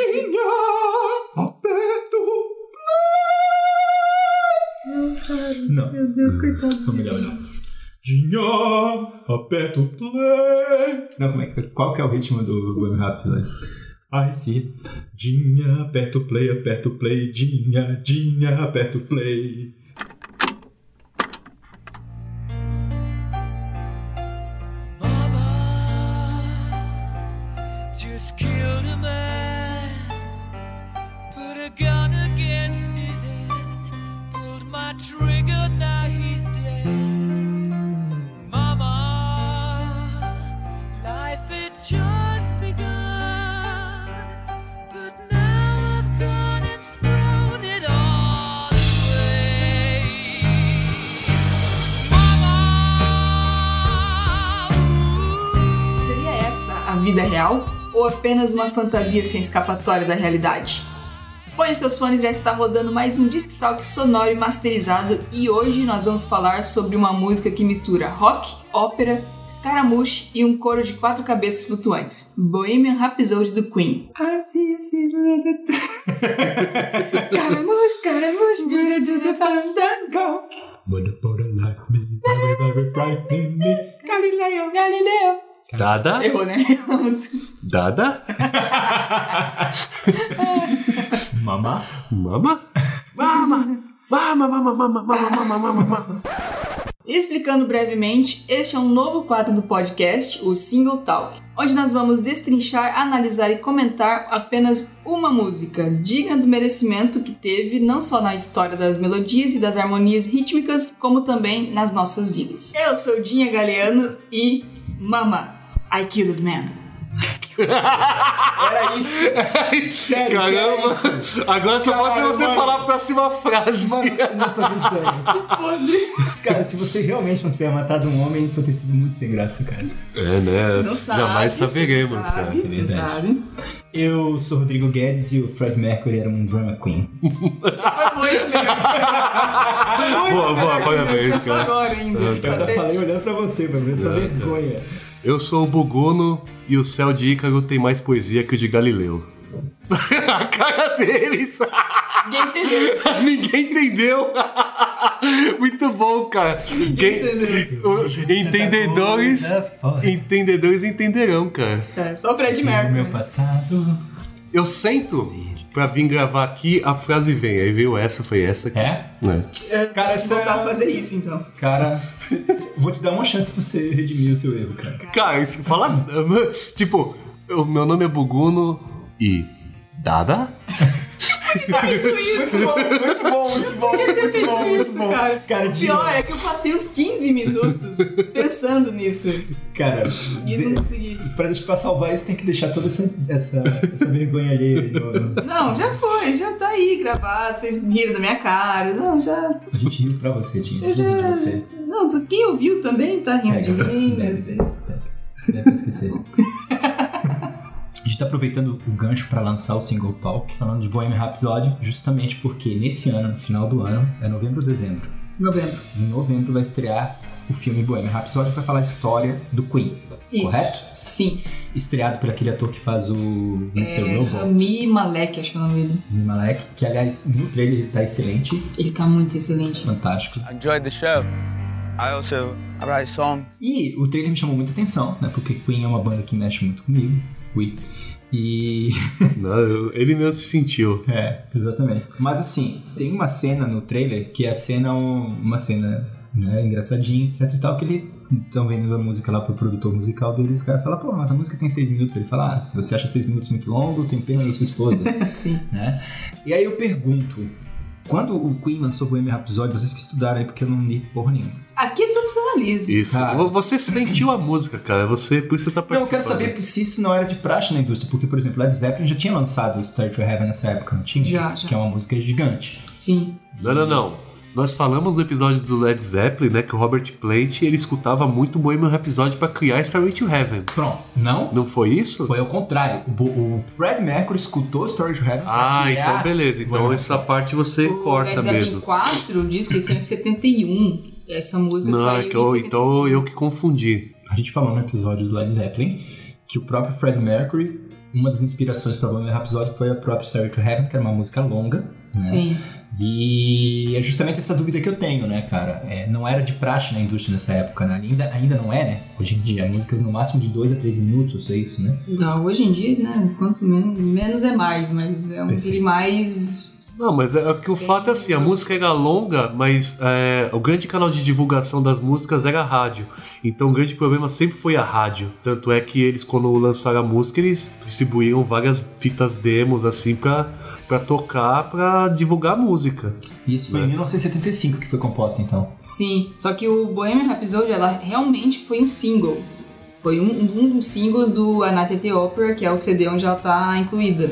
Dinha, aperto play. Não. Meu Deus, coitado. Não, melhor não. Dinha, aperto play. Não, como é que Qual que é o ritmo do Bohemian Rhapsody? Ai, sim. Dinha, aperto play, aperto play. Dinha, dinha, aperto play. Apenas uma fantasia sem escapatória da realidade? Põe seus fones, já está rodando mais um Disc Talk sonoro e masterizado e hoje nós vamos falar sobre uma música que mistura rock, ópera, escaramuche e um coro de quatro cabeças flutuantes. Bohemian Rhapsody do Queen. Escaramuche, escaramuche, brilha de the fandango. Mother, mother, like me, very, very frightening me. Galileo. Galileu. Dada? Errou, né? Dada? Mama. Mama? Mama! Mama, mama, mama, mama, mama, mama, mama. Explicando brevemente, este é um novo quadro do podcast, o Single Talk, onde nós vamos destrinchar, analisar e comentar apenas uma música, digna do merecimento que teve não só na história das melodias e das harmonias rítmicas, como também nas nossas vidas. Eu sou Dinha Galeano e Mama, I Killed Man. Era isso. Sério, Caramba! que era isso? Agora só Caralho, você mano. falar a próxima frase. Mano, eu não tô acreditando. Cara, se você realmente não tiver matado um homem, isso vai ter sido muito sem graça, cara. É, né? Você não sabe, Jamais não saberemos, sabe, cara. Isso é Você verdade. sabe. Eu sou Rodrigo Guedes e o Fred Mercury era um drama queen. Foi muito melhor. Foi muito Boa, boa, parabéns, cara. agora ainda. Eu Eu falei olhando pra você, ver tua É, vergonha. Eu sou o Buguno e o céu de Ícaro tem mais poesia que o de Galileu. a cara deles! Ninguém entendeu. Ninguém entendeu! Muito bom, cara. Ninguém entendeu. Entendedores. Coisa foda. Entendedores entenderão, cara. É, só o Fred O Mercury. meu passado. Eu sento pra vir gravar aqui, a frase vem. Aí veio essa, foi essa aqui. É? né? Cara, Vou essa voltar a fazer isso então. Cara, vou te dar uma chance pra você redimir o seu erro, cara. Cara, isso fala. tipo, o meu nome é Buguno e. Dada? Muito bom, muito bom, muito bom. Muito feito bom, muito isso, bom. cara. Cara, o pior é que eu passei uns 15 minutos pensando nisso Cara, e de- não consegui. pra, pra salvar isso tem que deixar toda essa, essa, essa vergonha ali. no- Não, já foi, já tá aí gravado, vocês riram da minha cara. Não, já. A gente riu pra você, Tinha. Eu já. Você. Não, quem ouviu também tá rindo É, de mim. deve. eu sei. Deve esquecer. A gente tá aproveitando o gancho pra lançar o single talk falando de Bohemian Rhapsody, justamente porque nesse ano, no final do ano, é novembro ou dezembro? Novembro. Em novembro vai estrear o filme Bohemian Rhapsody que vai falar a história do Queen, Isso. correto? Sim. Estreado por aquele ator que faz o Mr. É, Robot, Rami Malek, acho que é o nome dele. Rami Malek, que aliás no trailer ele tá excelente, Ele tá muito excelente. fantástico. I enjoyed the show. I also I write songs. E o trailer me chamou muita atenção, né? Porque Queen é uma banda que mexe muito comigo. Ui. E. Não, ele mesmo se sentiu. é, exatamente. Mas assim, tem uma cena no trailer que é a cena, um- uma cena né, engraçadinha, etc e tal, que ele. Estão vendo a música lá pro produtor musical deles, o cara fala, pô, mas a música tem seis minutos. Ele fala, ah, se você acha seis minutos muito longo, eu tenho pena da sua esposa. Sim. né? E aí eu pergunto, quando o Queen lançou Bohemian Rhapsody, vocês que estudaram aí, porque eu não li porra nenhuma. Aqui é profissionalismo. Isso. Cara. Você sentiu a música, cara. Você, por isso você tá Não, eu participando. quero saber se isso não era de praxe na indústria, porque, por exemplo, Led Zeppelin já tinha lançado o Star to Heaven nessa época, não tinha? Já, já. Que é uma música gigante. Sim. Não, não, não. Nós falamos no episódio do Led Zeppelin, né, que o Robert Plant, ele escutava muito Bohemian Rhapsody pra criar Starway to Heaven. Pronto, não? Não foi isso? Foi ao contrário. O, Bo- o Fred Mercury escutou Story to Heaven pra Ah, criar então beleza. Então Bohemian essa parte você O corta Led Zeppelin mesmo. 4, o disco, esse é em 71. Essa música Não, saiu é que eu- em então 75. eu que confundi. A gente falou no episódio do Led Zeppelin que o próprio Fred Mercury uma das inspirações para Bohemian Rhapsody foi a própria Story to Heaven, que era uma música longa. Né? Sim. E é justamente essa dúvida que eu tenho, né, cara? É, não era de praxe na indústria nessa época, né? Ainda, ainda não é, né? Hoje em dia, músicas no máximo de 2 a 3 minutos, é isso, né? Então, hoje em dia, né, quanto men menos é mais, mas é um aquele mais. Não, mas é, é que o fato é assim, a música era longa, mas é, o grande canal de divulgação das músicas era a rádio. Então o grande problema sempre foi a rádio. Tanto é que eles, quando lançaram a música, eles distribuíram várias fitas demos assim pra, pra tocar, pra divulgar a música. Isso foi É. em 1975 que foi composta, então. Sim. Só que o Bohemian Rhapsody, ela realmente foi um single. Foi um, um dos singles do A Night at the Opera, que é o CD onde ela tá incluída.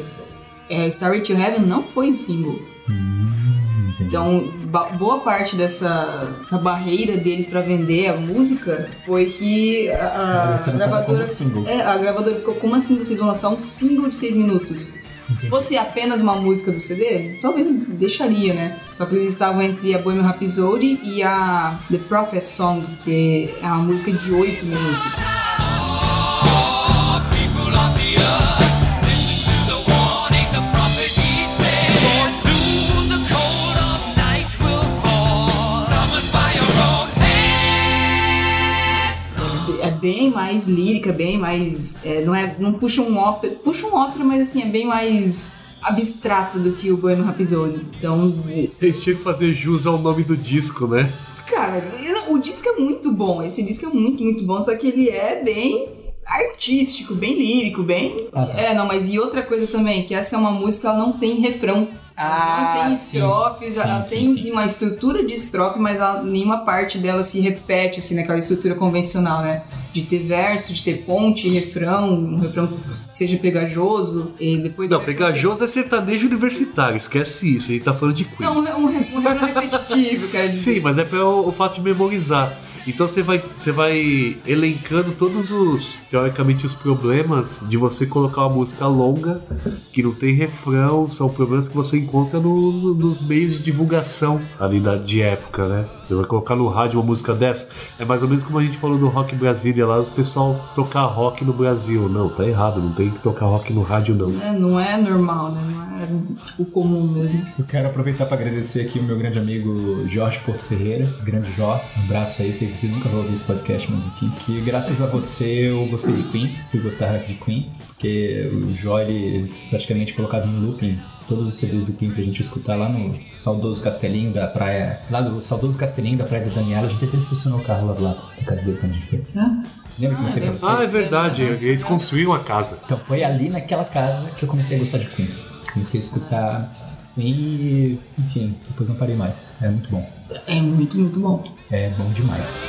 É, Starry to Heaven não foi um single. Entendi. Então, boa parte dessa, dessa barreira deles pra vender a música foi que a, a gravadora. É, a gravadora ficou, como assim vocês vão lançar um single de seis minutos? Se fosse apenas uma música do CD, talvez deixaria, né? Só que eles estavam entre a Bohemian Rhapsody e a The Prophet Song, que é uma música de oito minutos. Bem mais lírica, bem mais. é, não, é, não puxa um ópera. Puxa um ópera, mas assim, é bem mais abstrata do que o Bohemian Rhapsody. Então, Eles tinham que fazer jus ao nome do disco, né? Cara, o disco é muito bom. Esse disco é muito, muito bom. Só que ele é bem artístico, bem lírico, bem. Ah, tá. É, não, mas e outra coisa também, que essa é uma música, ela não tem refrão. Ah, não tem estrofes, Sim, ela sim, tem sim. uma estrutura de estrofe, mas ela- nenhuma parte dela se repete, assim, naquela estrutura convencional, né? De ter verso, de ter ponte, refrão, um refrão que seja pegajoso, e depois... Não, pegajoso é sertanejo universitário, esquece isso, ele tá falando de Queen. Não, um, um, um refrão repetitivo, dizer. Sim, mas é pelo o fato de memorizar. Então você vai, você vai elencando todos os, teoricamente, os problemas de você colocar uma música longa, que não tem refrão, são problemas que você encontra no- no- nos meios de divulgação ali da, de época, né? Você vai colocar no rádio uma música dessa. É mais ou menos como a gente falou do Rock Brasília lá, o pessoal tocar rock no Brasil. Não, tá errado, não tem que tocar rock no rádio, não. É, não é normal, né? Não é, tipo, comum mesmo. Eu quero aproveitar para agradecer aqui o meu grande amigo Jorge Porto Ferreira, grande Jó. Um abraço aí, sei que você nunca vai ouvir esse podcast, mas enfim. Que graças a você eu gostei de Queen, fui gostar de Queen, porque o Jó ele praticamente colocava no looping todos os CDs do Queen pra gente escutar lá no saudoso castelinho da praia. Lá do saudoso castelinho da praia da Daniela, a gente até estacionou o carro lá do lado da casa dele quando a gente foi. Ah, Lembra que pra você? Ah, é verdade, eles construíram a casa. Então foi ali naquela casa que eu comecei a gostar de Queen. Comecei a escutar e, enfim, depois não parei mais. É muito bom. É muito, muito bom. É bom demais.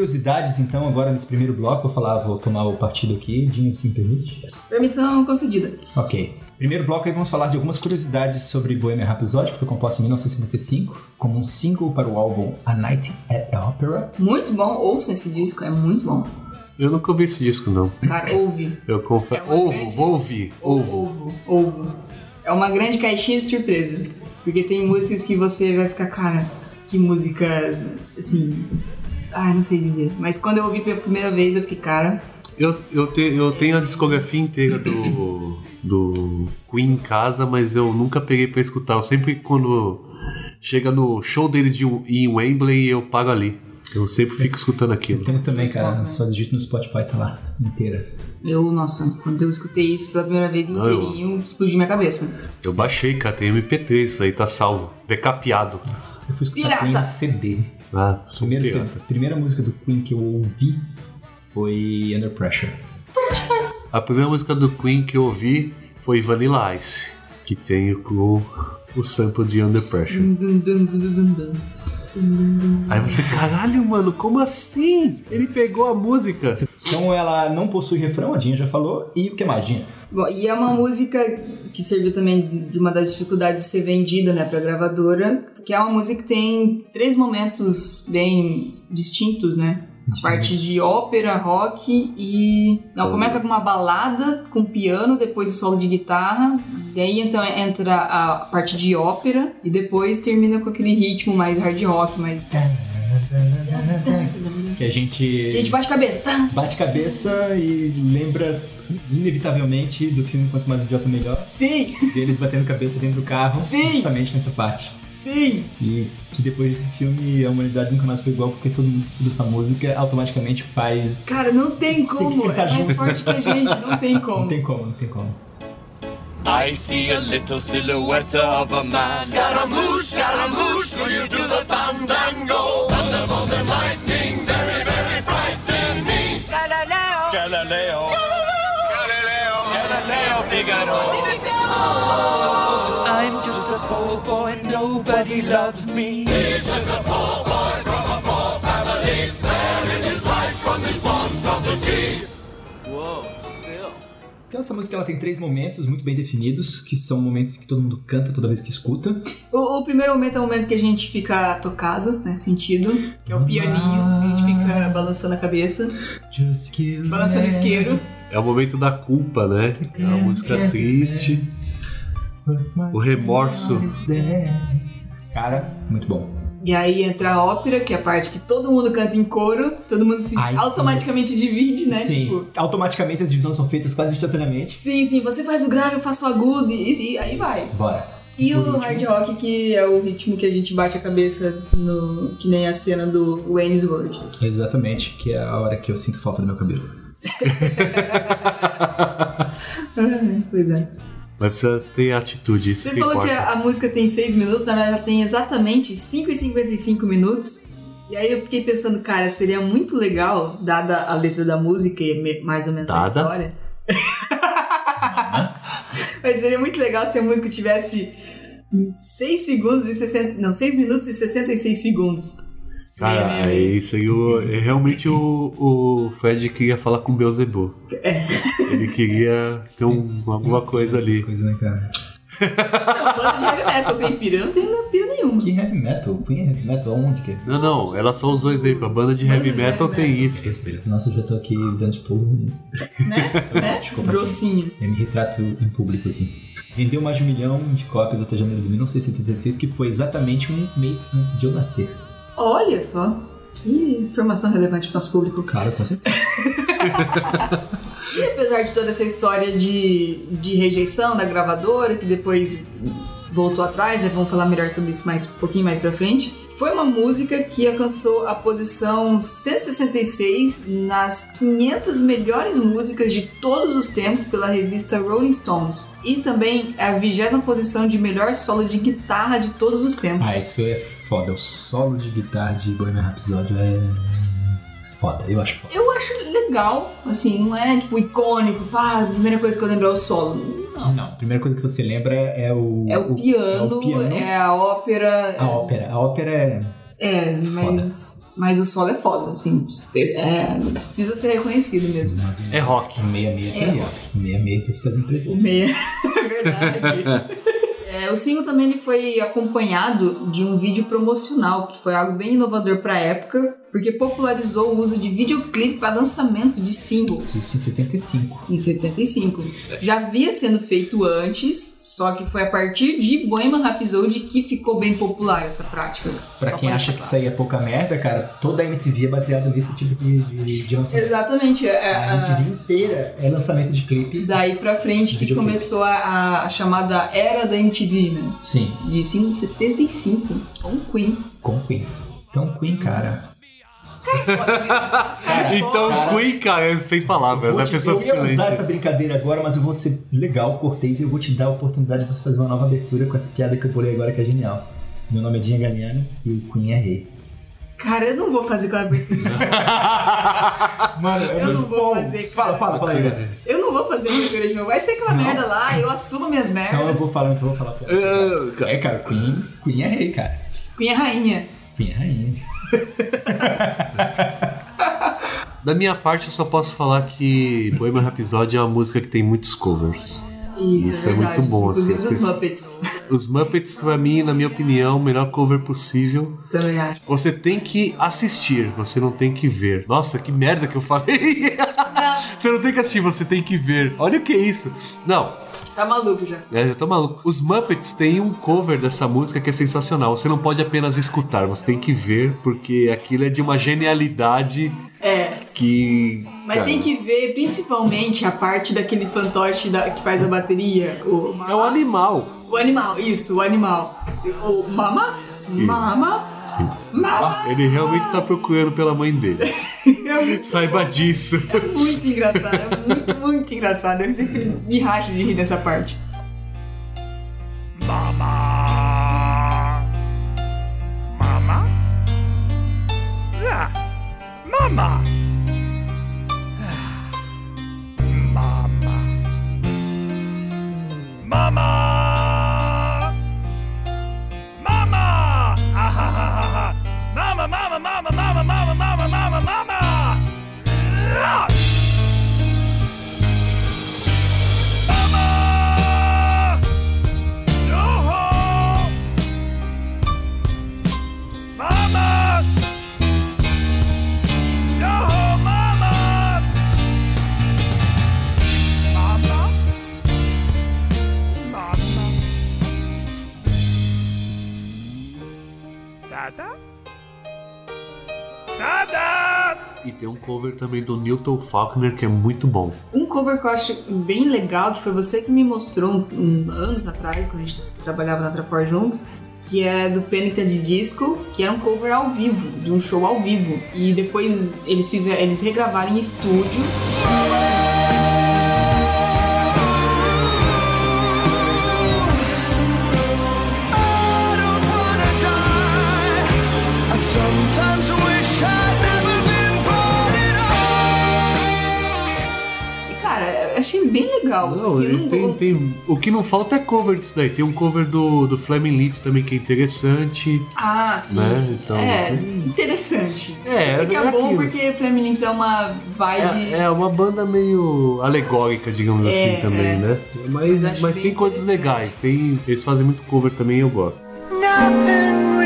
Curiosidades, então, agora nesse primeiro bloco. Vou falar, vou tomar o partido aqui. Dinho, se me permite? Permissão concedida. Ok. Primeiro bloco aí vamos falar de algumas curiosidades sobre Bohemian Rhapsody, que foi composta em 1975, como um single para o álbum A Night at the Opera. Muito bom, ouça esse disco, é muito bom. Eu nunca ouvi esse disco, não. Cara, ouve. Eu confesso. uma Ovo, grande- vou ouvir. Ovo. Ovo, ovo. É uma grande caixinha de surpresa. Porque tem músicas que você vai ficar, cara, que música, assim... Ah, não sei dizer. Mas quando eu ouvi pela primeira vez, eu fiquei, cara... Eu, eu, te- eu tenho a discografia inteira do, do Queen em casa, mas eu nunca peguei pra escutar. Eu sempre, quando chega no show deles de, em Wembley, eu pago ali. Eu sempre fico escutando aquilo. Tenho também, cara. Só digito no Spotify, tá lá, inteira. Eu, nossa, quando eu escutei isso pela primeira vez Não, eu- inteirinho, explodiu minha cabeça. Eu baixei, cara, tem MP3, isso aí tá salvo. Decapeado. Eu fui escutar Pirata. Queen CD. Ah, Primeiro primeira música do Queen que eu ouvi foi Under Pressure. A primeira música do Queen que eu ouvi foi Vanilla Ice, que tem o, o sample de Under Pressure. Aí você, caralho, mano, como assim? Ele pegou a música. Então ela não possui refrão, a Dinha já falou. E o que mais, Dinha? Bom, e é uma música que serviu também de uma das dificuldades de ser vendida, né, pra gravadora, que é uma música que tem três momentos bem distintos, né? A parte de ópera, rock e... Não, começa com uma balada, com piano, depois o solo de guitarra, e aí então entra a parte de ópera, e depois termina com aquele ritmo mais hard rock, mais... Que a gente a gente bate cabeça, tá? bate cabeça e lembra inevitavelmente do filme Quanto Mais Idiota Melhor. Sim, Deles batendo cabeça dentro do carro, Sim. justamente nessa parte. sim! E que depois desse filme a humanidade nunca mais foi igual porque todo mundo que estuda essa música automaticamente faz. Cara, não tem como, cantar é mais junto. forte que a gente, não tem como. Não tem como, não tem como. I see a little silhouette of a man. Scaramouche, Scaramouche, will you do the fandango? Galileo, Galileo, Galileo, Galileo Figaro. I'm just a poor boy, nobody loves me. He's just a poor boy from a poor family, sparing his life from this monstrosity. Então essa música ela tem três momentos muito bem definidos, que são momentos que todo mundo canta toda vez que escuta. O, o primeiro momento é o momento que a gente fica tocado, né? Sentido. Que é o pianinho, a gente fica balançando a cabeça, balançando o isqueiro. É o momento da culpa, né? É uma música triste. O remorso. Cara, muito bom. E aí entra a ópera, que é a parte que todo mundo canta em coro, todo mundo se Ai, sim. automaticamente divide, né? Sim, Tipo, automaticamente as divisões são feitas quase instantaneamente. sim, sim, você faz o grave, eu faço o agudo, e, e aí vai. Bora. E o ritmo. hard rock, que é o ritmo que a gente bate a cabeça no. que nem a cena do Wayne's World. Exatamente, que é a hora que eu sinto falta do meu cabelo. pois é. Mas precisa ter atitude. Isso Você que falou importa. que a, a música tem 6 minutos, na verdade ela tem exatamente 5 e 55 minutos. E aí eu fiquei pensando, cara, seria muito legal, dada a letra da música e mais ou menos a Dada? história. Mas seria muito legal se a música tivesse 6 segundos e 60. Não, 6 minutos e 66 segundos. Cara, meia, meia. é isso aí. O, é realmente o, o Fred queria falar com o Beelzebub. É. Ele queria ter um- alguma coisa Essas ali. coisas, né, cara? Não, banda de heavy metal tem pira, não tem pira nenhuma. Que heavy metal? É heavy metal? Aonde que é? Não, não, ela só usou exemplo. A banda de heavy de metal heavy tem metal. isso. Nossa, eu já tô aqui dando tipo. Né? né? Desculpa, Grossinho. Eu me retrato em público aqui. Vendeu mais de um milhão de cópias até janeiro de 1976, que foi exatamente um mês antes de eu nascer. Olha só. Que informação relevante para o nosso público. Claro, com certeza. E apesar de toda essa história de, de rejeição da gravadora, que depois voltou atrás, né? vamos falar melhor sobre isso mais um pouquinho mais pra frente. Foi uma música que alcançou a posição 166 nas 500 melhores músicas de todos os tempos pela revista Rolling Stones. E também a vigésima posição de melhor solo de guitarra de todos os tempos. Ah, isso é foda. O solo de guitarra de Bohemian Rhapsody é foda. Eu acho foda. Eu acho legal, assim, não é tipo icônico, pá, a primeira coisa que eu lembro é o solo. Não. Não, a primeira coisa que você lembra é o... É o piano, é o piano. é a ópera. A ópera. A ópera é... É, mas, mas o solo é foda, assim, é, precisa ser reconhecido mesmo. É rock. 66 tá É aí, ó. 66 tá se fazendo O presente. meia, é verdade. É, o single também ele foi acompanhado de um vídeo promocional, que foi algo bem inovador pra época, porque popularizou o uso de videoclipe para lançamento de singles. Isso em 75. Em 75. Já havia sendo feito antes, só que foi a partir de Bohemian Rhapsody que ficou bem popular essa prática. Pra Só quem acha que isso aí é pouca merda, cara, toda a MTV é baseada nesse tipo de, de, de lançamento. Exatamente. é, A é, MTV inteira é lançamento de clipe. Daí pra frente que começou a, a chamada era da MTV, né? Sim, De 75, com Queen. com Queen. Então, Queen, cara. Os caras é foda mesmo. Os caras é Então, foda. Queen, cara, é sem palavras, Vou é a te- pessoa eu do ia usar essa brincadeira agora, mas eu vou ser legal, cortês, e eu vou te dar a oportunidade de você fazer uma nova abertura com essa piada que eu bolei agora, que é genial. Meu nome é Dinha Galiano e o Queen é rei. Cara, eu não vou fazer aquela abertura. Mano, é Eu muito não vou bom. fazer, Fala, fala, fala aí, velho. Eu não vou fazer uma abertura de novo. Vai ser aquela Não. merda lá, eu assumo minhas merdas. Então eu vou falar, então eu vou falar. a piada. É, É, cara, Queen, Queen é rei, cara. Queen é rainha. É rainha. Da minha parte, eu só posso falar que Bohemian Rhapsody é uma música que tem muitos covers. Isso, Isso é é muito bom, Inclusive assim, dos as Muppets. Os Muppets, pra mim, na minha opinião, o melhor cover possível. Também acho. Você tem que assistir, você não tem que ver. Nossa, que merda que eu falei! você não tem que assistir, você tem que ver. Olha o que é isso. Não, Tá maluco já. é, eu tô maluco. Os Muppets têm um cover dessa música que é sensacional. Você não pode apenas escutar, você tem que ver, porque aquilo é de uma genialidade É. que. Mas cara, tem que ver principalmente a parte daquele fantoche da- que faz a bateria. O, É um animal. o animal, isso, o animal. O mama? Mama? Ele realmente está procurando pela mãe dele. É Saiba disso. muito engraçado, é muito, muito engraçado. Eu sempre me racho de rir dessa parte. Mama. Mama? Yeah. Mama. Mama. Mama. Tem um cover também do Newton Faulkner que é muito bom. Um cover que eu acho bem legal, que foi você que me mostrou um, um- anos atrás, quando a gente trabalhava na Trafor juntos, que é do Pênica de Disco, que era um cover ao vivo, de um show ao vivo. E depois eles fizeram, eles regravaram em estúdio. Achei bem legal. Não, assim, não tem, vou- tem- o que não falta é cover disso daí. Tem um cover do, do Flaming Lips também que é interessante. Ah, sim. Né? sim. Então- É, interessante. É, Isso aqui é, é bom aquilo. porque Flame Lips é uma vibe. É, é uma banda meio alegórica, digamos É, assim, também, é. né? Mas Mas, tem coisas legais. Tem, eles fazem muito cover também e eu gosto. Nothing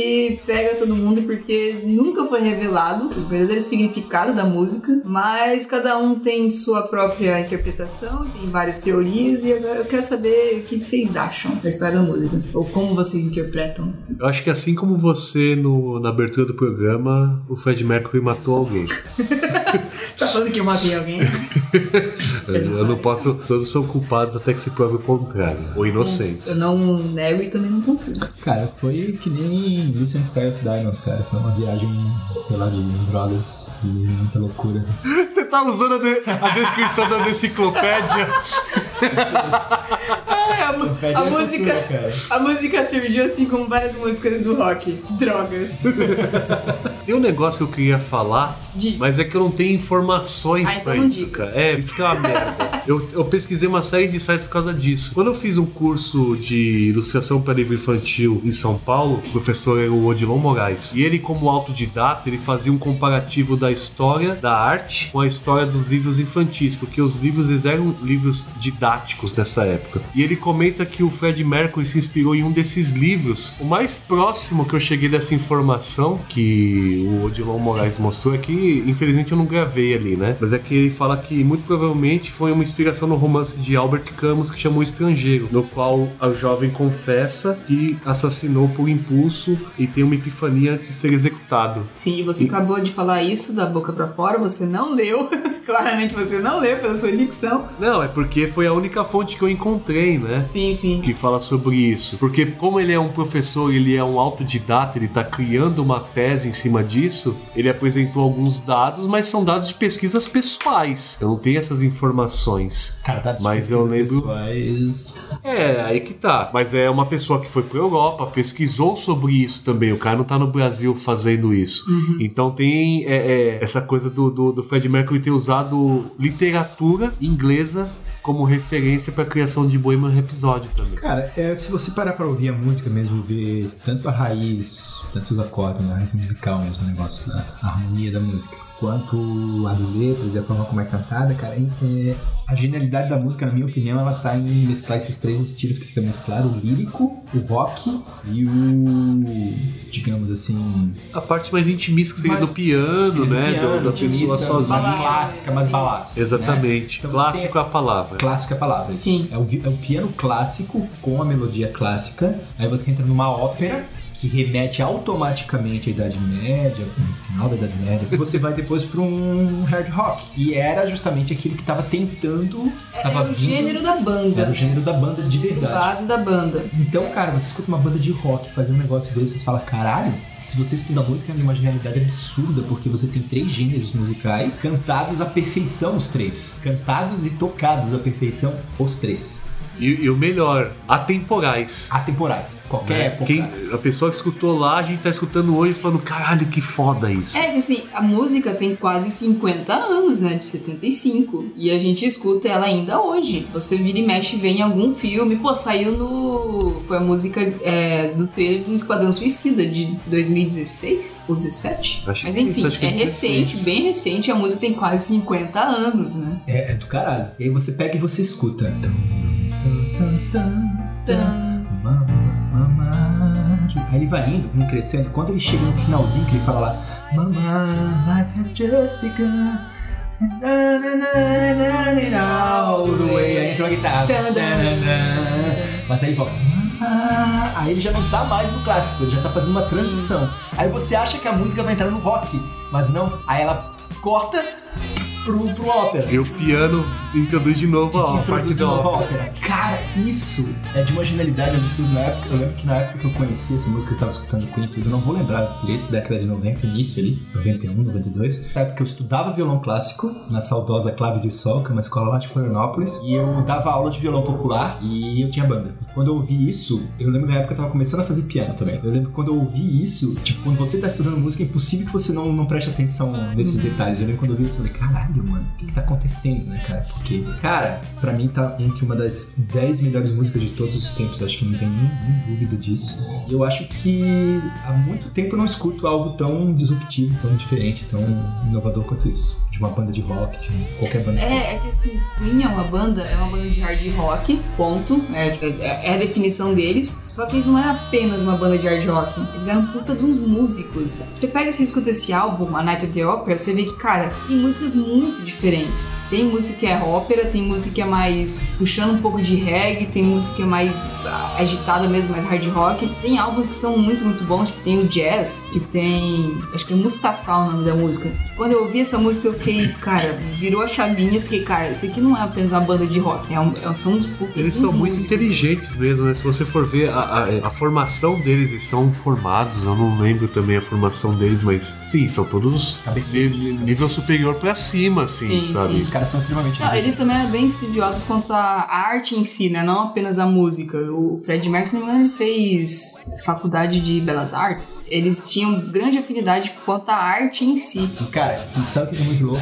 é um negócio que pega todo mundo porque nunca foi revelado o verdadeiro significado da música, mas cada um tem sua própria interpretação, tem várias teorias e agora eu quero saber o que que vocês acham da história da música, ou como vocês interpretam. Eu acho que assim como você no, na abertura do programa, o Fred Mercury matou alguém. Você tá falando que eu matei alguém? Eu não posso. Todos são culpados até que se prove o contrário. Ou inocentes. Eu não nego e também não confio. Cara, foi que nem Lucian Sky of Diamonds, cara. Foi uma viagem, sei lá, de drogas e muita loucura. Você tá usando a, de- a descrição da enciclopédia. Ai, a, a a música, cultura, a música surgiu assim como várias músicas do rock. Drogas. Tem um negócio que eu queria falar, Diga. mas é que eu não tenho informações Ah, então pra isso, diga. cara. É, isso que é uma merda. Eu, eu pesquisei uma série de sites por causa disso. Quando eu fiz um curso de ilustração para livro infantil em São Paulo, o professor era o Odilon Moraes. E ele, como autodidata, ele fazia um comparativo da história da arte com a história dos livros infantis, porque os livros eles eram livros didáticos dessa época. E ele comenta que o Fred Mercury se inspirou em um desses livros. O mais próximo que eu cheguei dessa informação que o Odilon Moraes mostrou é que, infelizmente, eu não gravei ali, né? Mas é que ele fala que muito provavelmente foi uma inspiração no romance de Albert Camus que chamou Estrangeiro, no qual a jovem confessa que assassinou por impulso e tem uma epifania antes de ser executado. Sim, você acabou de falar isso da boca pra fora, você não leu. Claramente você não leu pela sua dicção. Não, é porque foi a única fonte que eu encontrei, né? Sim, sim. que fala sobre isso. Porque como ele é um professor, ele é um autodidata, ele está criando uma tese em cima disso, ele apresentou alguns dados, mas são dados de pesquisas pessoais. Eu não tenho essas informações. Cara, dados Mas eu lembro- pessoais. É, aí que tá. Mas é uma pessoa que foi pra Europa, pesquisou sobre isso também. O cara não tá no Brasil fazendo isso. Então tem é, é, essa coisa do, do, do Fred Mercury ter usado literatura inglesa como referência pra criação de Bohemian Rhapsody também. Cara, é, se você parar pra ouvir a música mesmo, ver tanto a raiz, tanto os acordes, né, a raiz musical mesmo, o negócio, a harmonia da música, quanto as letras e a forma como é cantada, cara, é, a genialidade da música, na minha opinião, ela tá em mesclar esses três estilos que fica muito claro, o lírico, o rock e o, digamos assim, A parte mais intimista que seria Mais- do piano, Sim, né? piano, do- da pessoa sozinha. mais clássica, mais balada. Exatamente. Então você Clássico é a palavra. Clássico é a palavra. Sim. É o, é o piano clássico com a melodia clássica. Aí você entra numa ópera que remete automaticamente à Idade Média, no final da Idade Média. Você vai depois para um hard rock. E era justamente aquilo que estava tentando. Tava É o vindo- gênero da banda. Era o gênero da banda de verdade. Base da banda. Então, cara, você escuta uma banda de rock fazer um negócio desse, você fala, caralho, se você estuda música é uma genialidade absurda, porque você tem três gêneros musicais cantados à perfeição os três. Cantados e tocados à perfeição os três. E, e o melhor, atemporais. Atemporais. Qualquer né? época. Quem, a pessoa que escutou lá, a gente tá escutando hoje falando, caralho, que foda isso. É que assim, a música tem quase 50 anos, né? De 75. E a gente escuta ela ainda hoje. Você vira e mexe e vê em algum filme. Pô, saiu no. Foi a música é, do trailer do Esquadrão Suicida de 2016 ou 17. Acho Mas que enfim, isso, é é recente, 16. bem recente. A música tem quase 50 anos, né? É, é do caralho. E aí você pega e você escuta. Aí ele vai indo, indo crescendo. Quando ele chega no finalzinho, que ele fala lá: Mama, life has just begun. All the way. Aí entra uma guitarra. Mas aí ele fala. "Ah", Aí ele já não tá mais no clássico, ele já tá fazendo uma Sim. transição. Aí você acha que a música vai entrar no rock, mas não. Aí ela corta pro, pro ópera. E o piano introduz de novo Se a parte introduz da uma nova ópera. ópera. Cara, isso é de uma genialidade absurda na época. Eu lembro que na época que eu conheci essa música, eu tava escutando Queen tudo, eu não vou lembrar direito, década de 90, início ali, 91, 92. Na época eu estudava violão clássico na saudosa Clave de Sol, que é uma escola lá de Florianópolis, e eu dava aula de violão popular e eu tinha banda. E quando eu ouvi isso, eu lembro na época que eu tava começando a fazer piano também. Eu lembro que quando eu ouvi isso, tipo, quando você tá estudando música, é impossível que você não, não preste atenção nesses detalhes. Eu lembro quando eu ouvi isso, eu falei, caralho, mano, o que, que tá acontecendo, né, cara? Porque, cara, pra mim tá entre uma das 10 melhores músicas de todos os tempos, acho que não tem nenhuma dúvida disso. E eu acho que há muito tempo eu não escuto algo tão disruptivo, tão diferente, tão inovador quanto isso. De uma banda de rock, de qualquer banda. É, é que assim, Queen é uma banda, é uma banda de hard rock, ponto. É, é- é a definição deles. Só que eles não eram apenas uma banda de hard rock. Eles eram puta de uns músicos. Você pega e você escuta esse álbum, A Night at the Opera, você vê que, cara, tem músicas muito diferentes. Tem música que é ópera, tem música que é mais puxando um pouco de reggae, tem música que é mais ah, agitada mesmo, mais hard rock. Tem álbuns que são muito, muito bons, tipo, tem o jazz, que tem. Acho que é Mustafa o nome da música. Que quando eu ouvi essa música, eu fiquei fiquei, cara, virou a chavinha, fiquei, cara, isso aqui não é apenas uma banda de rock, é um, é- são uns puta. Eles uns são muito músicos. inteligentes mesmo, né? Se você for ver a, a- a formação deles, eles são formados, eu não lembro também a formação deles, mas sim, são todos de nível superior pra cima, assim, Sim, sabe? sim. Os caras são extremamente Não, eles também eram bem estudiosos quanto à arte em si, né? Não apenas a música. O Fred Mercury, se não me engano, ele fez faculdade de belas artes. Eles tinham grande afinidade quanto à arte em si. E, Cara, sabe o que é muito louco?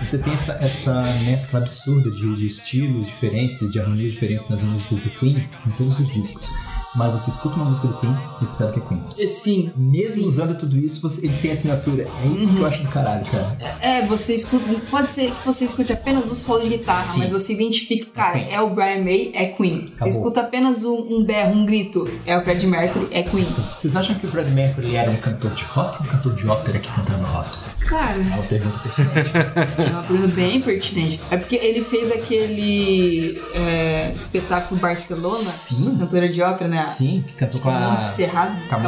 Você tem essa, essa mescla absurda de, de estilos diferentes e de harmonias diferentes nas músicas do Queen, em todos os discos. Mas você escuta uma música do Queen e você sabe que é Queen. E Sim. Mesmo Sim. usando tudo isso, você- eles têm assinatura. É isso que eu acho do caralho, cara. É, você escuta. Pode ser que você escute apenas o solo de guitarra, Sim. mas você identifica, cara, Queen. é o Brian May, é Queen. Você Acabou. escuta apenas um, um berro, um grito, é o Fred Mercury, é Queen. Vocês acham que o Fred Mercury era um cantor de rock ou um cantor de ópera que cantava rock? Cara, É uma pergunta pertinente. é uma pergunta bem pertinente. É porque ele fez aquele é, espetáculo Barcelona, Sim. cantora de ópera, né? Sim, que cantou com a... Montserrat Com a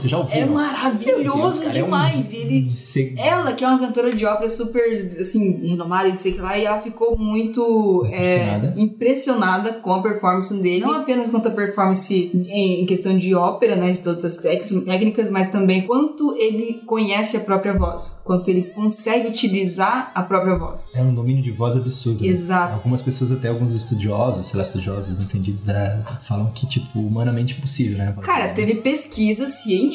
você já ouviu? É maravilhoso Deus, cara, é um- demais. Ele Ela, que é uma cantora de ópera super, assim, renomada e não sei o que lá, e ela ficou muito é, Impressionada. impressionada com a performance dele. Não apenas quanto a performance em, em questão de ópera, né, de todas as técnicas, mas também quanto ele conhece a própria voz, quanto ele consegue utilizar a própria voz. É um domínio de voz absurdo. né? Exato. Algumas pessoas, até alguns estudiosos, sei lá, estudiosos, entendidos, da, falam que, tipo, humanamente impossível, né? Cara, teve pesquisas científicas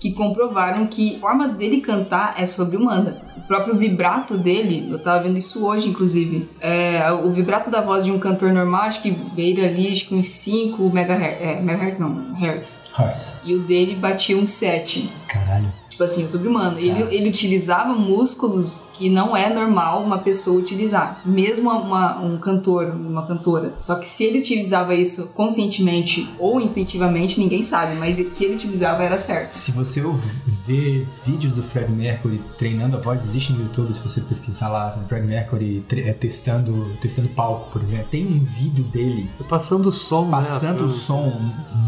que comprovaram que a forma dele cantar é sobre-humana. O próprio vibrato dele, eu tava vendo isso hoje, inclusive. É, o vibrato da voz de um cantor normal, acho que beira ali, acho que uns 5 megahertz. É, megahertz não, hertz. Hearts. E o dele batia uns 7. Caralho. Tipo assim, o sobre-humano. Ele, Tá. ele utilizava músculos que não é normal uma pessoa utilizar. Mesmo uma- um cantor, uma cantora. Só que se ele utilizava isso conscientemente ou intuitivamente, ninguém sabe. Mas o que ele utilizava era certo. Se você ouvir- ver vídeos do Fred Mercury treinando a voz, existe no YouTube, se você pesquisar lá, Fred Mercury é, testando, testando palco, por exemplo. Tem um vídeo dele Passando o som, passando né? o som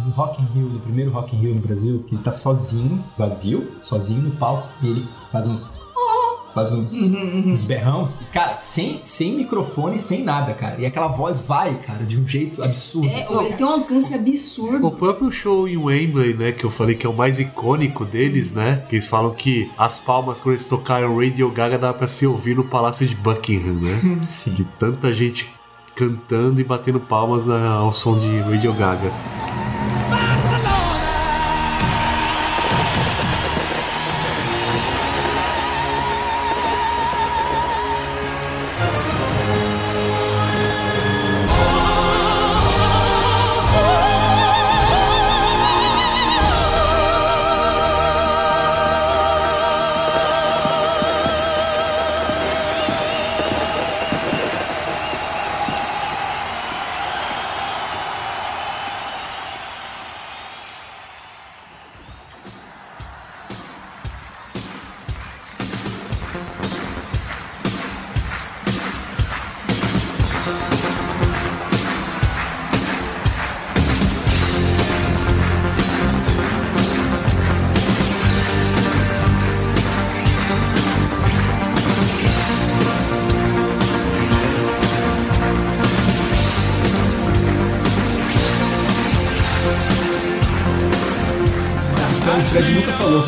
no Rock in Rio, no primeiro Rock in Rio no Brasil, que ele tá sozinho, vazio, sozinho no palco, e ele faz uns... Faz uns, uns berrãos. E, Cara, sem, sem microfone, sem nada, cara. E aquela voz vai, cara, de um jeito absurdo. É, assim, ele tem um alcance absurdo. O próprio show em Wembley, né, que eu falei que é o mais icônico deles, né, que eles falam que as palmas quando eles tocaram Radio Gaga dava pra se ouvir no Palácio de Buckingham, né? Sim. de tanta gente cantando e batendo palmas né, ao som de Radio Gaga.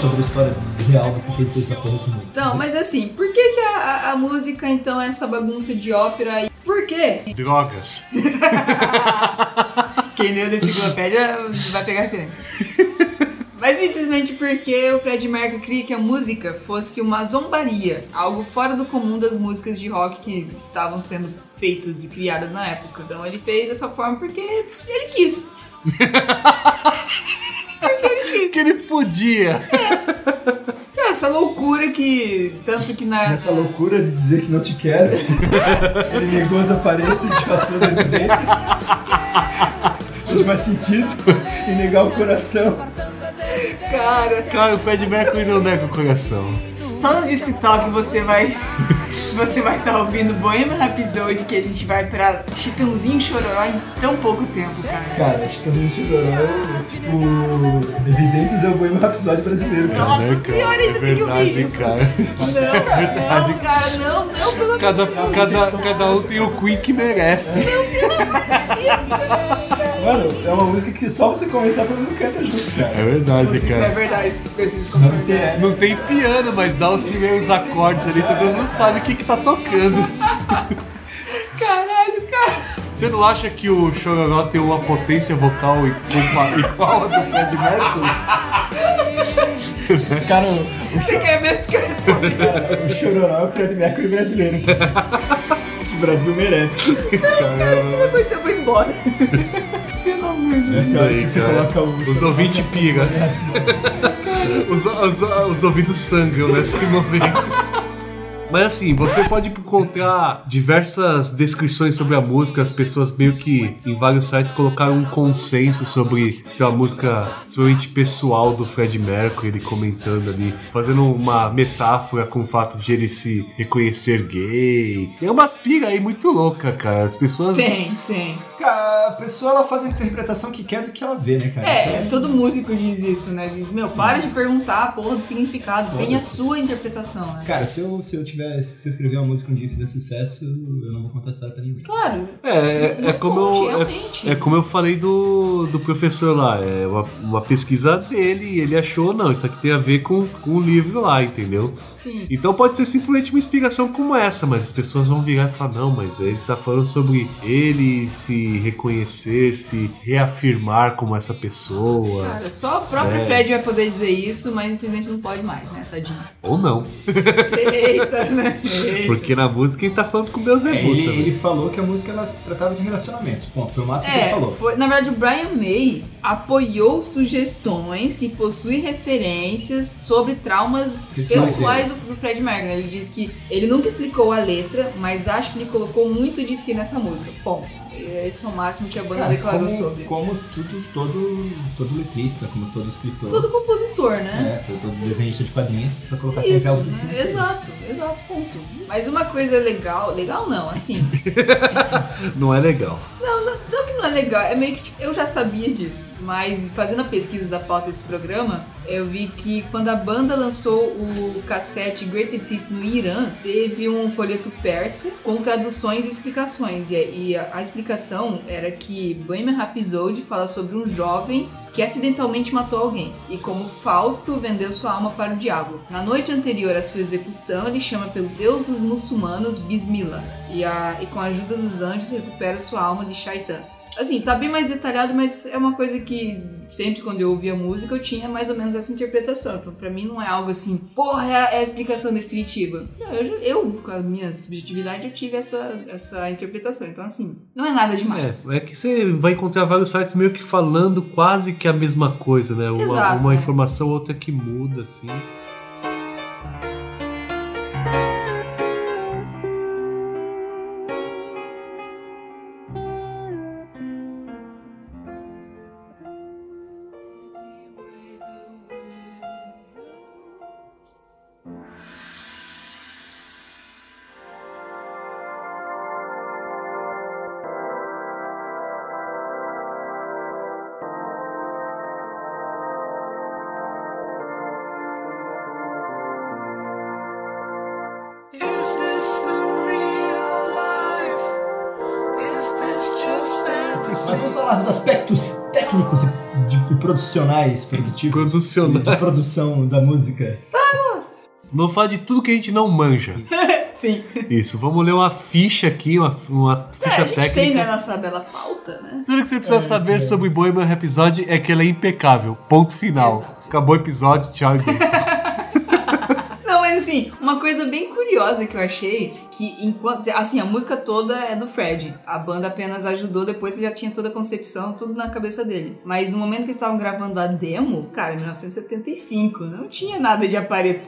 Sobre a história real do ele fez essa porra música. Então, mas assim, por que, que a, a- a música então é essa bagunça de ópera? E por quê? Drogas. Quem leu da enciclopédia vai pegar a referência. Mas simplesmente porque o Fred Mercury queria que a música fosse uma zombaria, algo fora do comum das músicas de rock que estavam sendo feitas e criadas na época. Então ele fez dessa forma porque ele quis. porque ele quis. Que ele podia. É, Nessa loucura que. Tanto que na. Nessa loucura de dizer que não te quero, ele negou as aparências, disfarçou as evidências. Faz mais sentido em negar o coração. Cara, Cara, o Fred Mercury não nega o coração. só no Talk você vai. Você vai estar ouvindo Bohemian Rhapsody que a gente vai pra Chitãozinho e Chororó em tão pouco tempo, cara. Cara, que também chorou. Tipo, evidências é o Bohemian Rhapsody brasileiro, cara. Nossa Né, cara? senhora, ainda é tem que ouvir verdade, isso. cara. Não, não, cara, não, não, pelo amor Cada, cada, cada um tem o Queen que merece. Mano, é uma música que só você começar todo mundo canta junto, cara. É verdade, Isso é cara. verdade, vocês precisam tem essa. Não tem piano, mas dá os primeiros acordes ali, todo mundo sabe o que, que tá tocando. Caralho, cara. Você não acha que o Chororó tem uma potência vocal igual a do Fred Mercury? Cara, o, Você quer mesmo que eu responda isso? o Chororó é o Fred Mercury brasileiro. que o Brasil merece. Depois eu vou embora. De Deus. Essa hora que você coloca o. Os ouvintes pira. Os, os, os ouvidos sangram nesse momento. Mas assim, você pode encontrar diversas descrições sobre a música, as pessoas meio que em vários sites colocaram um consenso sobre se é uma música extremamente pessoal do Fred Mercury, ele comentando ali, fazendo uma metáfora com o fato de ele se reconhecer gay. Tem umas pira aí muito louca, cara. As pessoas. Tem, tem. Cara, a pessoa ela faz a interpretação que quer do que ela vê, né, cara? É, Então, todo músico diz isso, né? Meu, para de perguntar a porra do significado. Tem a sua interpretação, né? Cara, se eu, se eu tiver. Se eu escrever uma música um dia e fizer sucesso, eu não vou contar história pra ninguém. Claro. É, é, é como eu, realmente. é, é como eu falei do, do professor lá. É uma, uma pesquisa dele e ele achou, não, isso aqui tem a ver com, com o livro lá, entendeu? Sim. Então pode ser simplesmente uma inspiração como essa, mas as pessoas vão virar e falar, não, mas ele tá falando sobre ele se reconhecer, se reafirmar como essa pessoa. Cara, só o próprio É. Fred vai poder dizer isso, mas infelizmente não pode mais, né, tadinho? Ou não. Eita, né? Porque na música ele tá falando com Deus É, é ele, ele falou que a música ela se tratava de relacionamentos. Ponto. Foi o máximo que ele É, falou. foi, na verdade o Brian May apoiou sugestões que possuem referências sobre traumas Pessoais pessoais do, do Fred Mercury. Ele diz que ele nunca explicou a letra, mas acho que ele colocou muito de si nessa música. Ponto. Esse é o máximo que a banda Cara, declarou como, sobre. como tudo, todo, todo letrista, como todo escritor. Todo compositor, né? É, todo, todo desenhista de quadrinhos, você vai colocar sempre Isso, algo assim. né? exato, exato, ponto. Mas uma coisa legal, legal não, assim, Não é legal. Não, não, não que não é legal, é meio que tipo, eu já sabia disso, mas fazendo a pesquisa da pauta desse programa, eu vi que quando a banda lançou o cassete Greatest Hits no Irã, teve um folheto persa com traduções e explicações. E, e a, a explicação era que Bohemian Rhapsody fala sobre um jovem que acidentalmente matou alguém, e como Fausto vendeu sua alma para o diabo. Na noite anterior à sua execução, ele chama pelo deus dos muçulmanos Bismillah, e, a, e com a ajuda dos anjos recupera sua alma de Shaitan. Assim, tá bem mais detalhado, mas é uma coisa que sempre quando eu ouvia música eu tinha mais ou menos essa interpretação. Então, pra mim, não é algo assim, porra, é a, é a explicação definitiva. Não, eu, eu, com a minha subjetividade, eu tive essa, essa interpretação. Então, assim, não é nada demais. É, é que você vai encontrar vários sites meio que falando quase que a mesma coisa, né? Uma, Exato, uma é. informação, outra que muda, assim. Producionais, produtivos. Producionais. De produção da música. Vamos falar de tudo que a gente não manja. Sim. Isso, vamos ler uma ficha aqui, uma, uma É, ficha a gente técnica. tem, né, nossa bela pauta, né? Tudo que você precisa saber sobre Bohemian Rhapsody é que ela é impecável. Ponto final. Exato. Acabou o episódio, tchau e. Não, mas assim, uma coisa bem curiosa que eu achei que enquanto. Assim, a música toda é do Fred. A banda apenas ajudou, depois ele já tinha toda a concepção, tudo na cabeça dele. Mas no momento que eles estavam gravando a demo, cara, em 1975, não tinha nada de apare-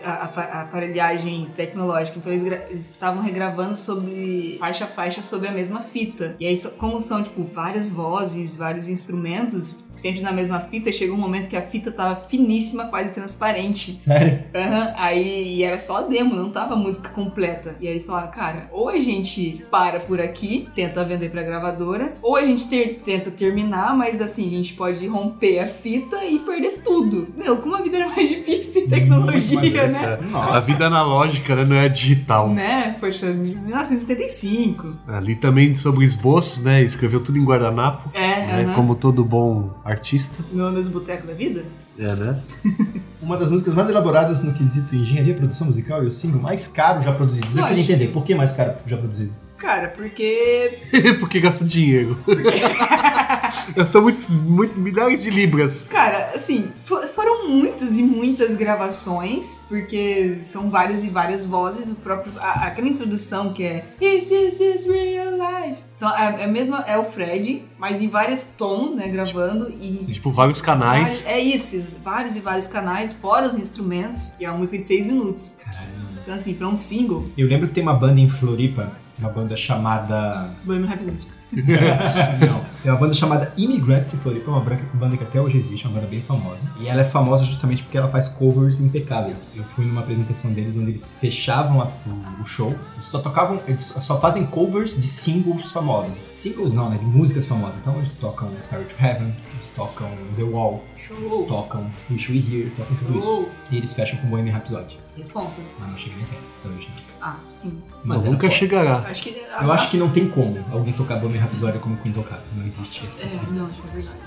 aparelhagem tecnológica. Então eles, gra- eles estavam regravando sobre faixa a faixa sobre a mesma fita. E aí, como são, tipo, várias vozes, vários instrumentos, sempre na mesma fita, chegou um momento que a fita tava finíssima, quase transparente. Sério? Aham, aí e era só a demo, não tava a música completa. E aí eles falaram, cara, ou a gente para por aqui, tenta vender pra gravadora, ou a gente ter- tenta terminar, mas assim, a gente pode romper a fita e perder tudo. Meu, como a vida era mais difícil sem tecnologia, né? difícil. A Nossa. vida analógica, né? Não é digital. Né? Poxa, 1975. Ali também sobre esboços, né? Escreveu tudo em guardanapo. É, né, aham. Como todo bom artista. No, nos botecos da vida? É, né? Uma das músicas mais elaboradas no quesito engenharia e produção musical e o single mais caro já produzido. Eu queria entender, por que mais caro já produzido? Cara, porque. Porque gasta dinheiro. Gastou muitos, muito, milhares de libras. Cara, assim, fo- foram muitas e muitas gravações, porque são várias e várias vozes. O próprio. a- aquela introdução que é It's just this real life. São, é, é, a mesma, é o Fred, mas em vários tons, né? Gravando. E Tipo, vários canais. é isso, vários e vários canais, fora os instrumentos. E é uma música de seis minutos. Então, assim, pra um single, Eu lembro que tem uma banda em Floripa, uma banda chamada. Bohemian Rhapsody. Não. É uma banda chamada Immigrants em Floripa, uma banda que até hoje existe, é uma banda bem famosa. E ela é famosa justamente porque ela faz covers impecáveis. Eu fui numa apresentação deles onde eles fechavam a- o, o show, eles só tocavam, eles só fazem covers de singles famosos. Singles não, né? De músicas famosas. Então eles tocam Star to Heaven, eles tocam The Wall, eles tocam Wish We Here, tocam tudo isso. Show. E eles fecham com Bohemian Rhapsody. Responsa. Mas não cheguei nem perto, hoje. Ah, sim. Mas Não, nunca chegará. Acho que. Eu acho que não tem como alguém tocar Bohemian Rhapsody como Queen tocava. Não existe essa É, possibilidade. não, isso é verdade.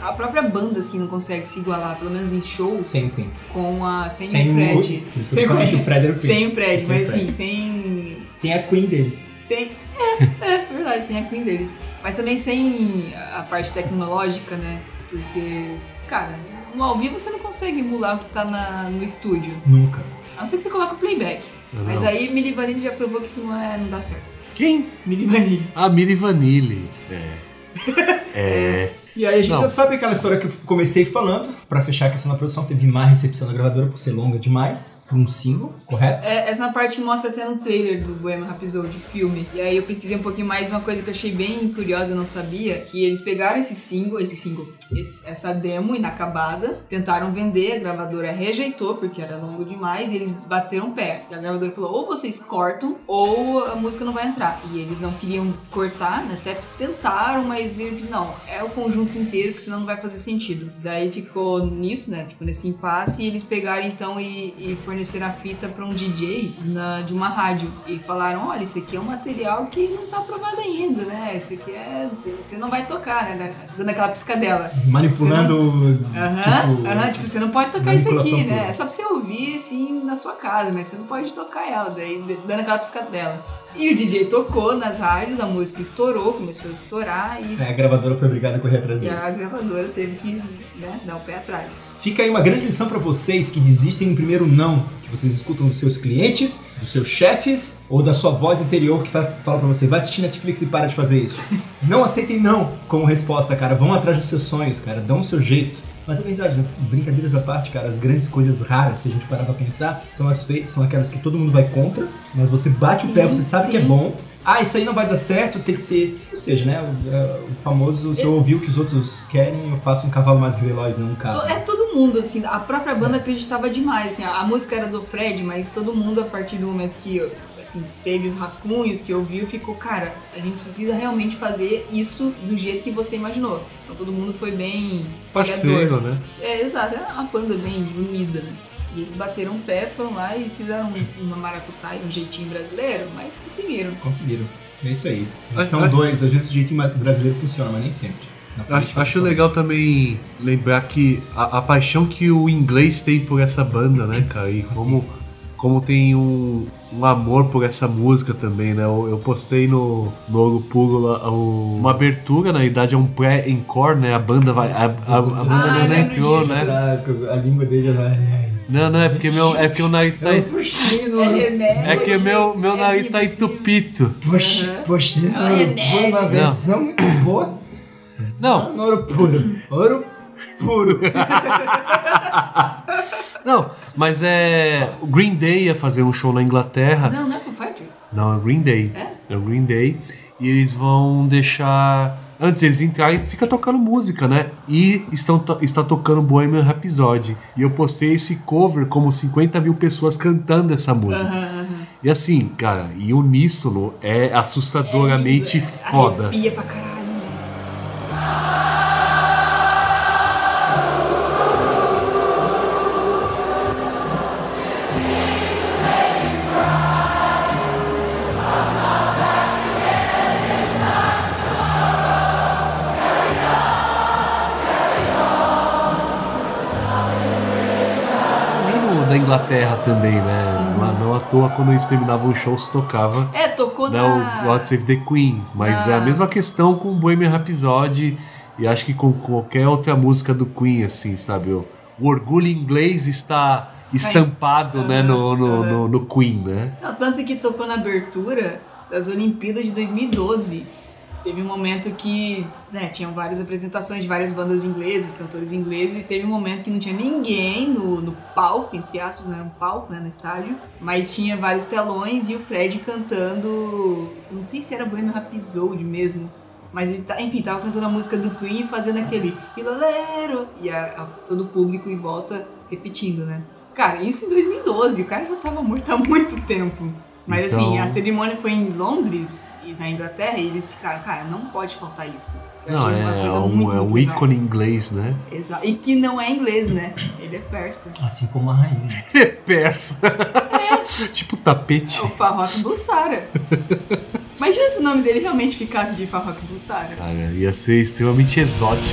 A própria banda, assim, não consegue se igualar, pelo menos em shows, Sem o Queen. com a. Sem, Sem o o- Fred. falando que o Fred era o Queen. Sem o Fred, Sem o mas Fred. assim, sem. Sem a Queen deles. Sem. É, é verdade, sem a Queen deles. Mas também sem a parte tecnológica, né? Porque, cara, no ao vivo você não consegue emular o que tá na, no estúdio. Nunca. A não ser que você coloque o playback. Não. Mas aí Milli Vanilli já provou que isso não, é, não dá certo. Quem? Milli Vanilli. A Mili Vanille. É. É. E aí a gente Não. já sabe aquela história que eu comecei falando. Pra fechar a questão da produção, teve má recepção da gravadora por ser longa demais. Por um single, correto? É, essa parte mostra até no trailer do Bohemian Rhapsody, filme. E aí eu pesquisei um pouquinho mais, uma coisa que eu achei bem curiosa, eu não sabia, que eles pegaram esse single, esse single, esse- essa demo inacabada, tentaram vender, a gravadora rejeitou, porque era longo demais, e eles bateram pé. E a gravadora falou, ou vocês cortam, ou a música não vai entrar. E eles não queriam cortar, né? até tentaram, mas viram que não, é o conjunto inteiro, que senão não vai fazer sentido. Daí ficou nisso, né, tipo, nesse impasse, e eles pegaram então e, e forneceram a fita pra um DJ na- de uma rádio. E falaram, olha, isso aqui é um material que não tá aprovado ainda, né? Isso aqui é... Você não vai tocar, né? Da- Dando aquela piscadela. Manipulando. Aham, tipo, aham, tipo, você não pode tocar isso aqui, né? pura. É só pra você ouvir, assim, na sua casa, mas você não pode tocar ela, daí dando aquela piscadela. E o DJ tocou nas rádios, a música estourou, começou a estourar e, É, a gravadora foi obrigada a correr atrás e deles. a gravadora teve que né, dar o pé atrás. Fica aí uma grande lição pra vocês que desistem no primeiro não, que vocês escutam dos seus clientes, dos seus chefes ou da sua voz interior que fa- fala pra você, vai assistir Netflix e para de fazer isso. não aceitem não como resposta, cara. Vão atrás dos seus sonhos, cara. Dão o seu jeito. Mas é verdade, né? brincadeiras à parte, cara, as grandes coisas raras, se a gente parar pra pensar, são as feitas, são aquelas que todo mundo vai contra, mas você bate Sim, o pé, você sabe sim. que é bom. Ah, isso aí não vai dar certo, tem que ser. Ou seja, né? O, é, o famoso, se eu ouvir o que os outros querem, eu faço um cavalo mais veloz, não um carro. É todo mundo, assim, a própria banda acreditava demais, assim, a, a música era do Fred, mas todo mundo, a partir do momento que, assim, teve os rascunhos, que ouviu, ficou, cara, a gente precisa realmente fazer isso do jeito que você imaginou. Então todo mundo foi bem... Parceiro, criador. né? É, exato, é uma banda bem unida, né? E eles bateram o pé, foram lá e fizeram um- uma maracutaia, um jeitinho brasileiro, mas conseguiram. Conseguiram. É isso aí. Ah, São ah. dois, às vezes o jeitinho brasileiro funciona, mas nem sempre. Na A- política, Acho legal também lembrar que a, a paixão que o inglês tem por essa banda, né, cara? E como como tem um, um amor por essa música também, né? Eu, eu postei no, no Ouro Puro lá, o- uma abertura, na verdade é um pré-encore, né? A banda vai. A, a, a banda Ah, não entrou, disso. né? A, a língua dele vai. Não, não, é porque meu, é porque o nariz tá. É remédio. É que meu, meu é nariz tá entupido. Puxei É remédio. uma versão muito boa. Não, No ouro puro. Ouro puro. não, mas é. O Green Day ia fazer um show na Inglaterra. Não, não é Foo Fighters. Não, é o Green Day. É? o Green Day. E eles vão deixar. Antes eles entrarem, fica tocando música, né? E estão está tocando Bohemian Rhapsody. E eu postei esse cover como 50 mil pessoas cantando essa música. E assim, cara, e uníssono é assustadoramente É, foda. Arrepia pra caralho. Inglaterra também, né? Lá não à toa, quando eles terminavam os shows, tocava É, tocou né, na... o God Save the Queen. Mas é a na- mesma questão com Bohemian Rhapsody e acho que com qualquer outra música do Queen, assim, sabe? O, o orgulho inglês está estampado, né, no, no, no, no Queen, né? Não, tanto que tocou na abertura das Olimpíadas de 2012. Teve um momento que né, tinham várias apresentações de várias bandas inglesas, cantores ingleses, e teve um momento que não tinha ninguém no, no palco, entre aspas, não era um palco né, no estádio, mas tinha vários telões e o Fred cantando. Não sei se era Bohemian Rhapsody mesmo. Mas tá- enfim, tava cantando a música do Queen e fazendo aquele Ilalero! E a- a- todo o público em volta repetindo, né? Cara, isso em 2012, o cara já tava morto há muito tempo. Mas assim, Então- a cerimônia foi em Londres e na Inglaterra e eles ficaram, cara, não pode faltar isso. Eu Não, achei uma é, coisa um, muito, é um legal. ícone inglês, né? Exato. E que não é inglês, né? Ele é persa. Assim como a rainha. É persa. tipo tapete. É o Farrokh Bulsara. Imagina se o nome dele realmente ficasse de Farrokh Bulsara. Cara, ia ser extremamente exótico.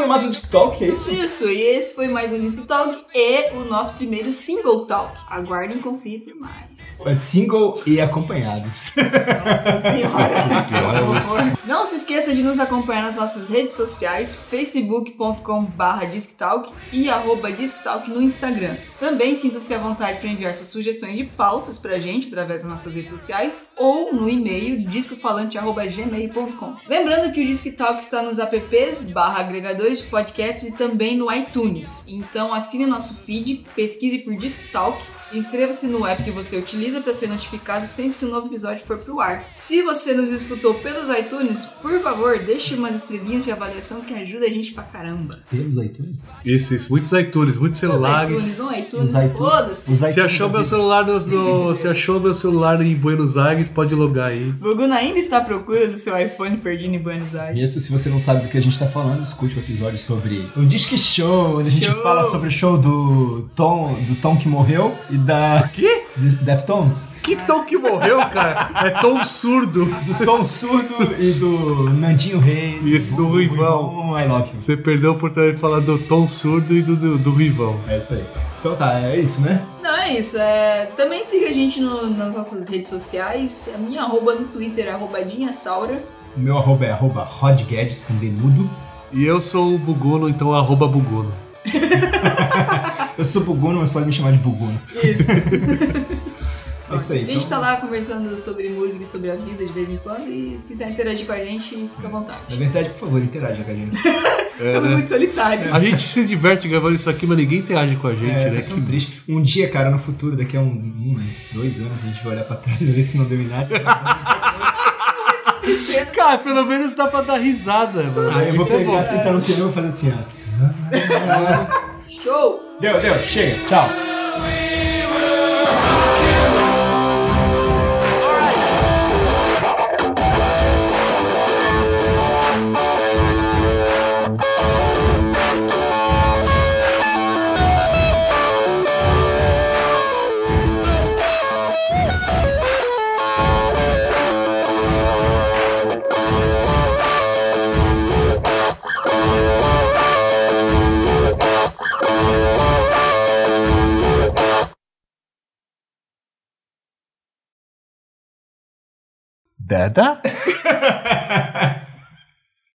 Foi mais um Disc Talk, é isso? Isso, e esse foi mais um Disc Talk e o nosso primeiro Single Talk. Aguardem e confiem por mais. É Single e acompanhados. Nossa senhora. senhora. Não se esqueça de nos acompanhar nas nossas redes sociais, facebook.com.br disctalk e arroba disctalk no Instagram. Também sinta-se à vontade para enviar suas sugestões de pautas pra gente através das nossas redes sociais ou no e-mail discofalante.gmail.com. Lembrando que o Disc Talk está nos apps barra agregadores de podcasts e também no iTunes. Então assine nosso feed, pesquise por Disc Talk inscreva-se no app que você utiliza para ser notificado sempre que um novo episódio for pro ar. Se você nos escutou pelos iTunes, por favor, deixe umas estrelinhas de avaliação que ajuda a gente pra caramba. Temos iTunes? Isso, isso. Muitos iTunes, muitos Os celulares. iTunes, não iTunes, Os iTunes. foda-se. Os Se iTunes achou meu celular no, no- se achou meu celular em Buenos Aires, pode logar aí. Buguna ainda está à procura do seu iPhone perdido em Buenos Aires. Isso, se você não sabe do que a gente tá falando, escute o episódio sobre o Disque Show, onde a gente Show. fala sobre o show do Tom, do Tom que morreu e da. Quê? De- Deftones? Que tom que morreu, cara? É tom surdo. Do Tom Surdo e do Nandinho Reis. Isso, do Ruivão. I love you. Você perdeu por ter falar do tom surdo e do, do, do Ruivão. É isso aí. Então tá, é isso, né? Não, é isso. É... Também siga a gente no- nas nossas redes sociais. A minha arroba no Twitter é arrobadinha Saura. O meu arroba é arroba Rod Guedes com demudo. E eu sou o Buguno, então arroba Buguno. Eu sou Buguno, mas pode me chamar de Buguno. Isso. É isso aí. A gente então- tá lá conversando sobre música e sobre a vida de vez em quando. E se quiser interagir com a gente, fica à Na vontade. verdade, por favor, interaja com a gente. É, Somos né? muito solitários. A gente se diverte gravando isso aqui, mas ninguém interage com a gente, É, né? tá tão triste. Um dia, cara, no futuro, daqui a um, um, uns dois anos, a gente vai olhar pra trás e ver que isso não deu em nada. Cara, pelo menos dá pra dar risada, mano. Aí eu vou Isso é pegar, bom. sentar no piano e vou fazer assim, ó. Show! Deu, deu, chega, tchau. Dada?